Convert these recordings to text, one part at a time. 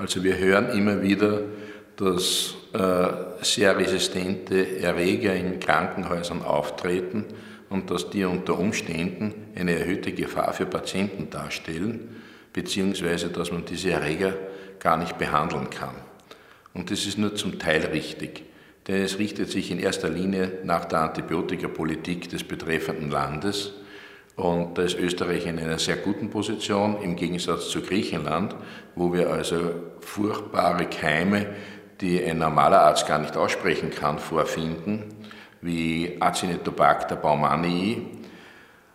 Also wir hören immer wieder, dass äh, sehr resistente Erreger in Krankenhäusern auftreten und dass die unter Umständen eine erhöhte Gefahr für Patienten darstellen, beziehungsweise dass man diese Erreger gar nicht behandeln kann. Und das ist nur zum Teil richtig, denn es richtet sich in erster Linie nach der Antibiotikapolitik des betreffenden Landes und da ist Österreich in einer sehr guten Position im Gegensatz zu Griechenland, wo wir also furchtbare Keime, die ein normaler Arzt gar nicht aussprechen kann, vorfinden, wie Acinetobacter baumannii.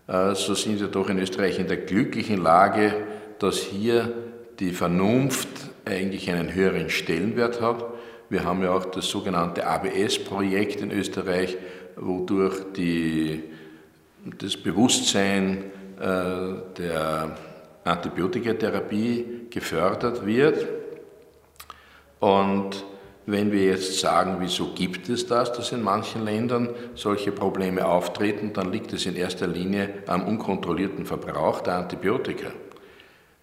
Äh, so sind wir doch in Österreich in der glücklichen Lage, dass hier die Vernunft eigentlich einen höheren Stellenwert hat. Wir haben ja auch das sogenannte ABS-Projekt in Österreich, wodurch die das Bewusstsein äh, der Antibiotikatherapie gefördert wird. Und wenn wir jetzt sagen, wieso gibt es das, dass in manchen Ländern solche Probleme auftreten, dann liegt es in erster Linie am unkontrollierten Verbrauch der Antibiotika.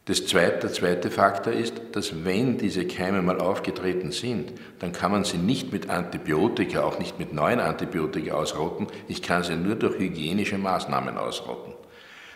Das zweite, der zweite Faktor ist, dass wenn diese Keime mal aufgetreten sind, dann kann man sie nicht mit Antibiotika, auch nicht mit neuen Antibiotika ausrotten. Ich kann sie nur durch hygienische Maßnahmen ausrotten.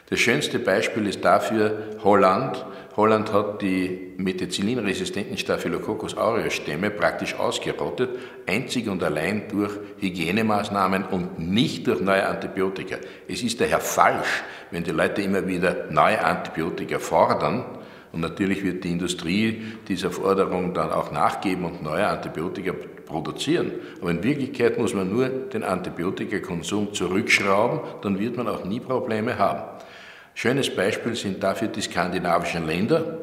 Das schönste Beispiel ist dafür Holland. Holland hat die methicillin-resistenten Staphylococcus aureus Stämme praktisch ausgerottet, einzig und allein durch Hygienemaßnahmen und nicht durch neue Antibiotika. Es ist daher falsch, wenn die Leute immer wieder neue Antibiotika fordern, und natürlich wird die Industrie dieser Forderung dann auch nachgeben und neue Antibiotika produzieren. Aber in Wirklichkeit muss man nur den Antibiotikakonsum zurückschrauben, dann wird man auch nie Probleme haben. Schönes Beispiel sind dafür die skandinavischen Länder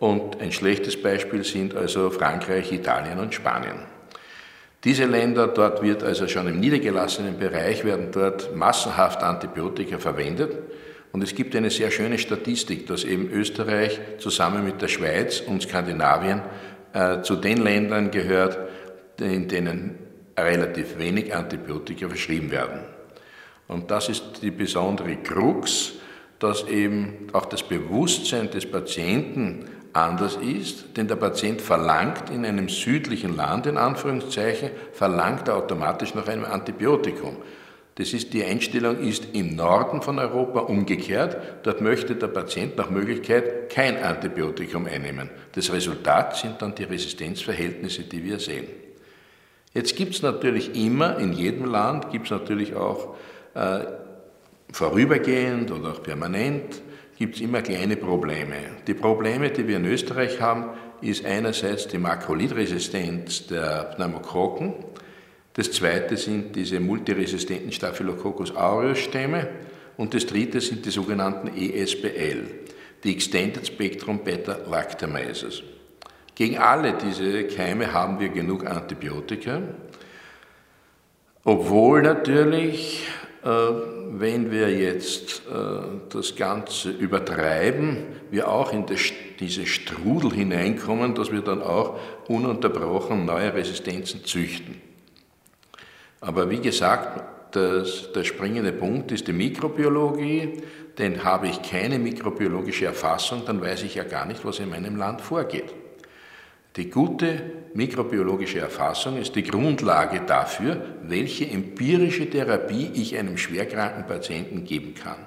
und ein schlechtes Beispiel sind also Frankreich, Italien und Spanien. Diese Länder, dort wird also schon im niedergelassenen Bereich, werden dort massenhaft Antibiotika verwendet. Und es gibt eine sehr schöne Statistik, dass eben Österreich zusammen mit der Schweiz und Skandinavien äh, zu den Ländern gehört, in denen relativ wenig Antibiotika verschrieben werden. Und das ist die besondere Krux, dass eben auch das Bewusstsein des Patienten anders ist, denn der Patient verlangt in einem südlichen Land, in Anführungszeichen, verlangt er automatisch nach einem Antibiotikum. Das ist, die Einstellung ist im Norden von Europa umgekehrt. Dort möchte der Patient nach Möglichkeit kein Antibiotikum einnehmen. Das Resultat sind dann die Resistenzverhältnisse, die wir sehen. Jetzt gibt es natürlich immer, in jedem Land gibt es natürlich auch äh, vorübergehend oder auch permanent gibt es immer kleine Probleme. Die Probleme, die wir in Österreich haben, ist einerseits die Makrolidresistenz der Pneumokokken, das zweite sind diese multiresistenten Staphylococcus aureus Stämme und das dritte sind die sogenannten ESBL, die Extended Spectrum Beta Lactamyces. Gegen alle diese Keime haben wir genug Antibiotika, obwohl natürlich wenn wir jetzt äh, das Ganze übertreiben, wir auch in diese Strudel hineinkommen, dass wir dann auch ununterbrochen neue Resistenzen züchten. Aber wie gesagt, das, der springende Punkt ist die Mikrobiologie, denn habe ich keine mikrobiologische Erfassung, dann weiß ich ja gar nicht, was in meinem Land vorgeht. Die gute mikrobiologische Erfassung ist die Grundlage dafür, welche empirische Therapie ich einem schwerkranken Patienten geben kann.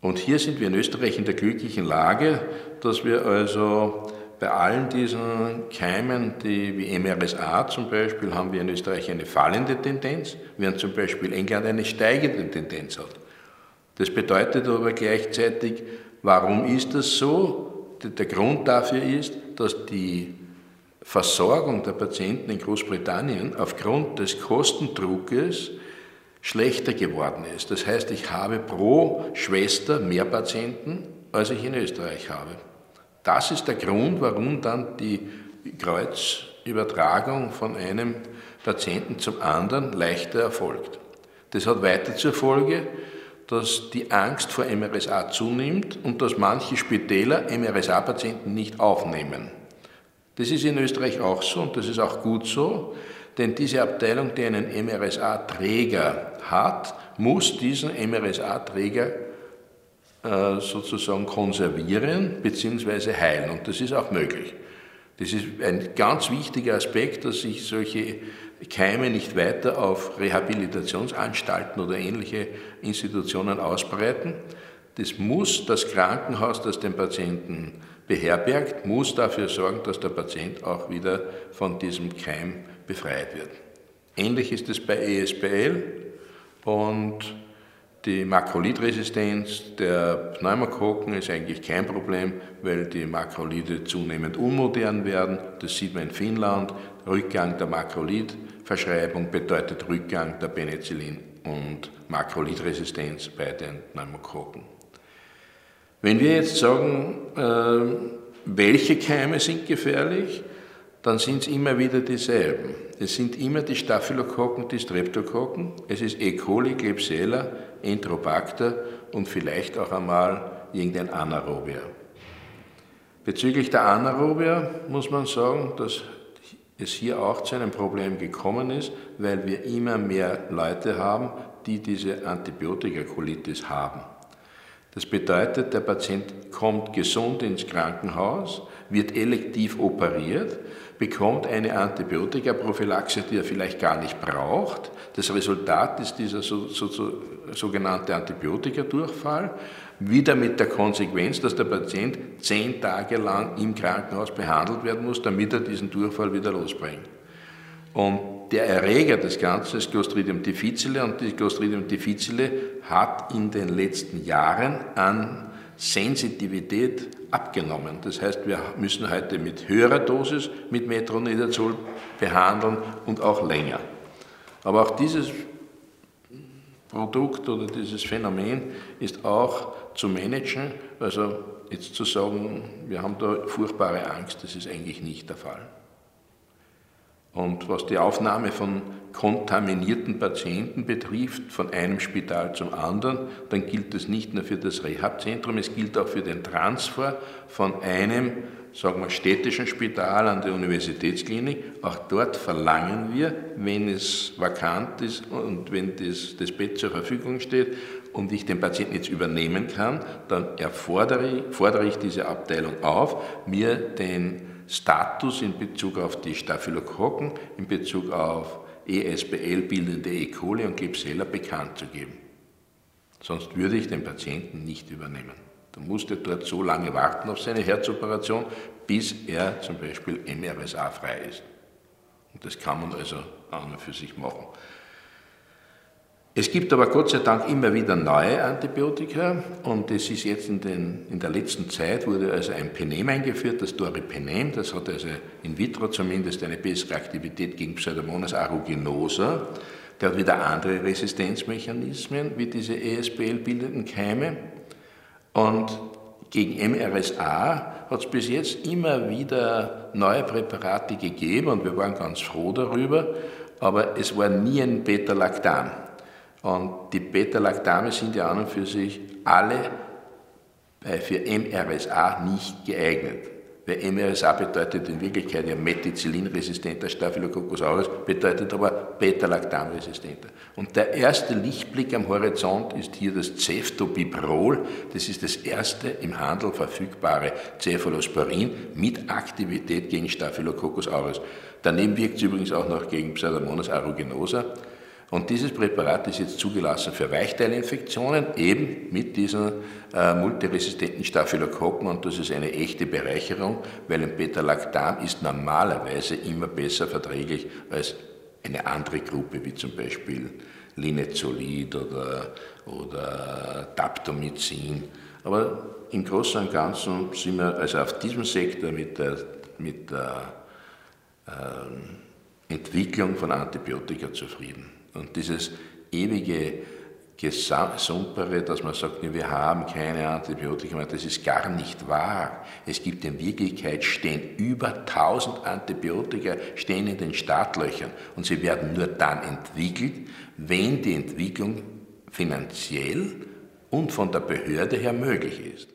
Und hier sind wir in Österreich in der glücklichen Lage, dass wir also bei allen diesen Keimen, die wie MRSA zum Beispiel, haben wir in Österreich eine fallende Tendenz, während zum Beispiel England eine steigende Tendenz hat. Das bedeutet aber gleichzeitig, warum ist das so? Der Grund dafür ist, dass die Versorgung der Patienten in Großbritannien aufgrund des Kostendruckes schlechter geworden ist. Das heißt, ich habe pro Schwester mehr Patienten, als ich in Österreich habe. Das ist der Grund, warum dann die Kreuzübertragung von einem Patienten zum anderen leichter erfolgt. Das hat weiter zur Folge, dass die Angst vor MRSA zunimmt und dass manche Spitäler MRSA-Patienten nicht aufnehmen. Das ist in Österreich auch so und das ist auch gut so, denn diese Abteilung, die einen MRSA-Träger hat, muss diesen MRSA-Träger äh, sozusagen konservieren bzw. heilen und das ist auch möglich. Das ist ein ganz wichtiger Aspekt, dass sich solche Keime nicht weiter auf Rehabilitationsanstalten oder ähnliche Institutionen ausbreiten. Das muss das Krankenhaus, das den Patienten beherbergt, muss dafür sorgen, dass der Patient auch wieder von diesem Keim befreit wird. Ähnlich ist es bei ESBL und die Makrolidresistenz der Pneumokokken ist eigentlich kein Problem, weil die Makrolide zunehmend unmodern werden. Das sieht man in Finnland. Rückgang der Makrolidverschreibung bedeutet Rückgang der Penicillin- und Makrolidresistenz bei den Pneumokokken. Wenn wir jetzt sagen, äh, welche Keime sind gefährlich, dann sind es immer wieder dieselben. Es sind immer die Staphylokokken, die Streptokokken, es ist E. coli, Klebsiella, Enterobacter und vielleicht auch einmal irgendein Anaerobier. Bezüglich der Anaerobier muss man sagen, dass es hier auch zu einem Problem gekommen ist, weil wir immer mehr Leute haben, die diese Antibiotikakolitis haben. Das bedeutet, der Patient kommt gesund ins Krankenhaus, wird elektiv operiert, bekommt eine Antibiotikaprophylaxe, die er vielleicht gar nicht braucht. Das Resultat ist dieser so, so, so, sogenannte Antibiotikadurchfall, wieder mit der Konsequenz, dass der Patient zehn Tage lang im Krankenhaus behandelt werden muss, damit er diesen Durchfall wieder losbringt. Und der Erreger des Ganzen ist Clostridium difficile und die Clostridium difficile hat in den letzten Jahren an Sensitivität abgenommen. Das heißt, wir müssen heute mit höherer Dosis mit Metronidazol behandeln und auch länger. Aber auch dieses Produkt oder dieses Phänomen ist auch zu managen. Also jetzt zu sagen, wir haben da furchtbare Angst, das ist eigentlich nicht der Fall. Und was die Aufnahme von kontaminierten Patienten betrifft, von einem Spital zum anderen, dann gilt das nicht nur für das Rehabzentrum, es gilt auch für den Transfer von einem, sagen wir, städtischen Spital an die Universitätsklinik. Auch dort verlangen wir, wenn es vakant ist und wenn das, das Bett zur Verfügung steht und ich den Patienten jetzt übernehmen kann, dann erfordere, fordere ich diese Abteilung auf, mir den Status in Bezug auf die Staphylokokken, in Bezug auf ESBL bildende E. coli und Klebsiella bekannt zu geben. Sonst würde ich den Patienten nicht übernehmen. Dann musste dort so lange warten auf seine Herzoperation, bis er zum Beispiel MRSA frei ist. Und das kann man also an und für sich machen. Es gibt aber Gott sei Dank immer wieder neue Antibiotika und es ist jetzt in, den, in der letzten Zeit wurde also ein Penem eingeführt, das Doripenem, das hat also in vitro zumindest eine bessere Aktivität gegen Pseudomonas aeruginosa. Der hat wieder andere Resistenzmechanismen wie diese ESBL-bildenden Keime und gegen MRSA hat es bis jetzt immer wieder neue Präparate gegeben und wir waren ganz froh darüber, aber es war nie ein Beta-Lactam. Und die Beta-Lactame sind ja an und für sich alle für MRSA nicht geeignet. Weil MRSA bedeutet in Wirklichkeit ja Methicillin-resistenter Staphylococcus aureus, bedeutet aber Beta-Lactam-resistenter. Und der erste Lichtblick am Horizont ist hier das Ceftobiprol. Das ist das erste im Handel verfügbare Cephalosporin mit Aktivität gegen Staphylococcus aureus. Daneben wirkt es übrigens auch noch gegen Pseudomonas aeruginosa. Und dieses Präparat ist jetzt zugelassen für Weichteilinfektionen, eben mit diesen äh, multiresistenten Staphylokokken. Und das ist eine echte Bereicherung, weil ein Beta-Lactam ist normalerweise immer besser verträglich als eine andere Gruppe, wie zum Beispiel Linezolid oder, oder Daptomycin. Aber im Großen und Ganzen sind wir also auf diesem Sektor mit der, mit der äh, Entwicklung von Antibiotika zufrieden. Und dieses ewige Gesumpere, dass man sagt, wir haben keine Antibiotika mehr, das ist gar nicht wahr. Es gibt in Wirklichkeit stehen über 1000 Antibiotika stehen in den Startlöchern und sie werden nur dann entwickelt, wenn die Entwicklung finanziell und von der Behörde her möglich ist.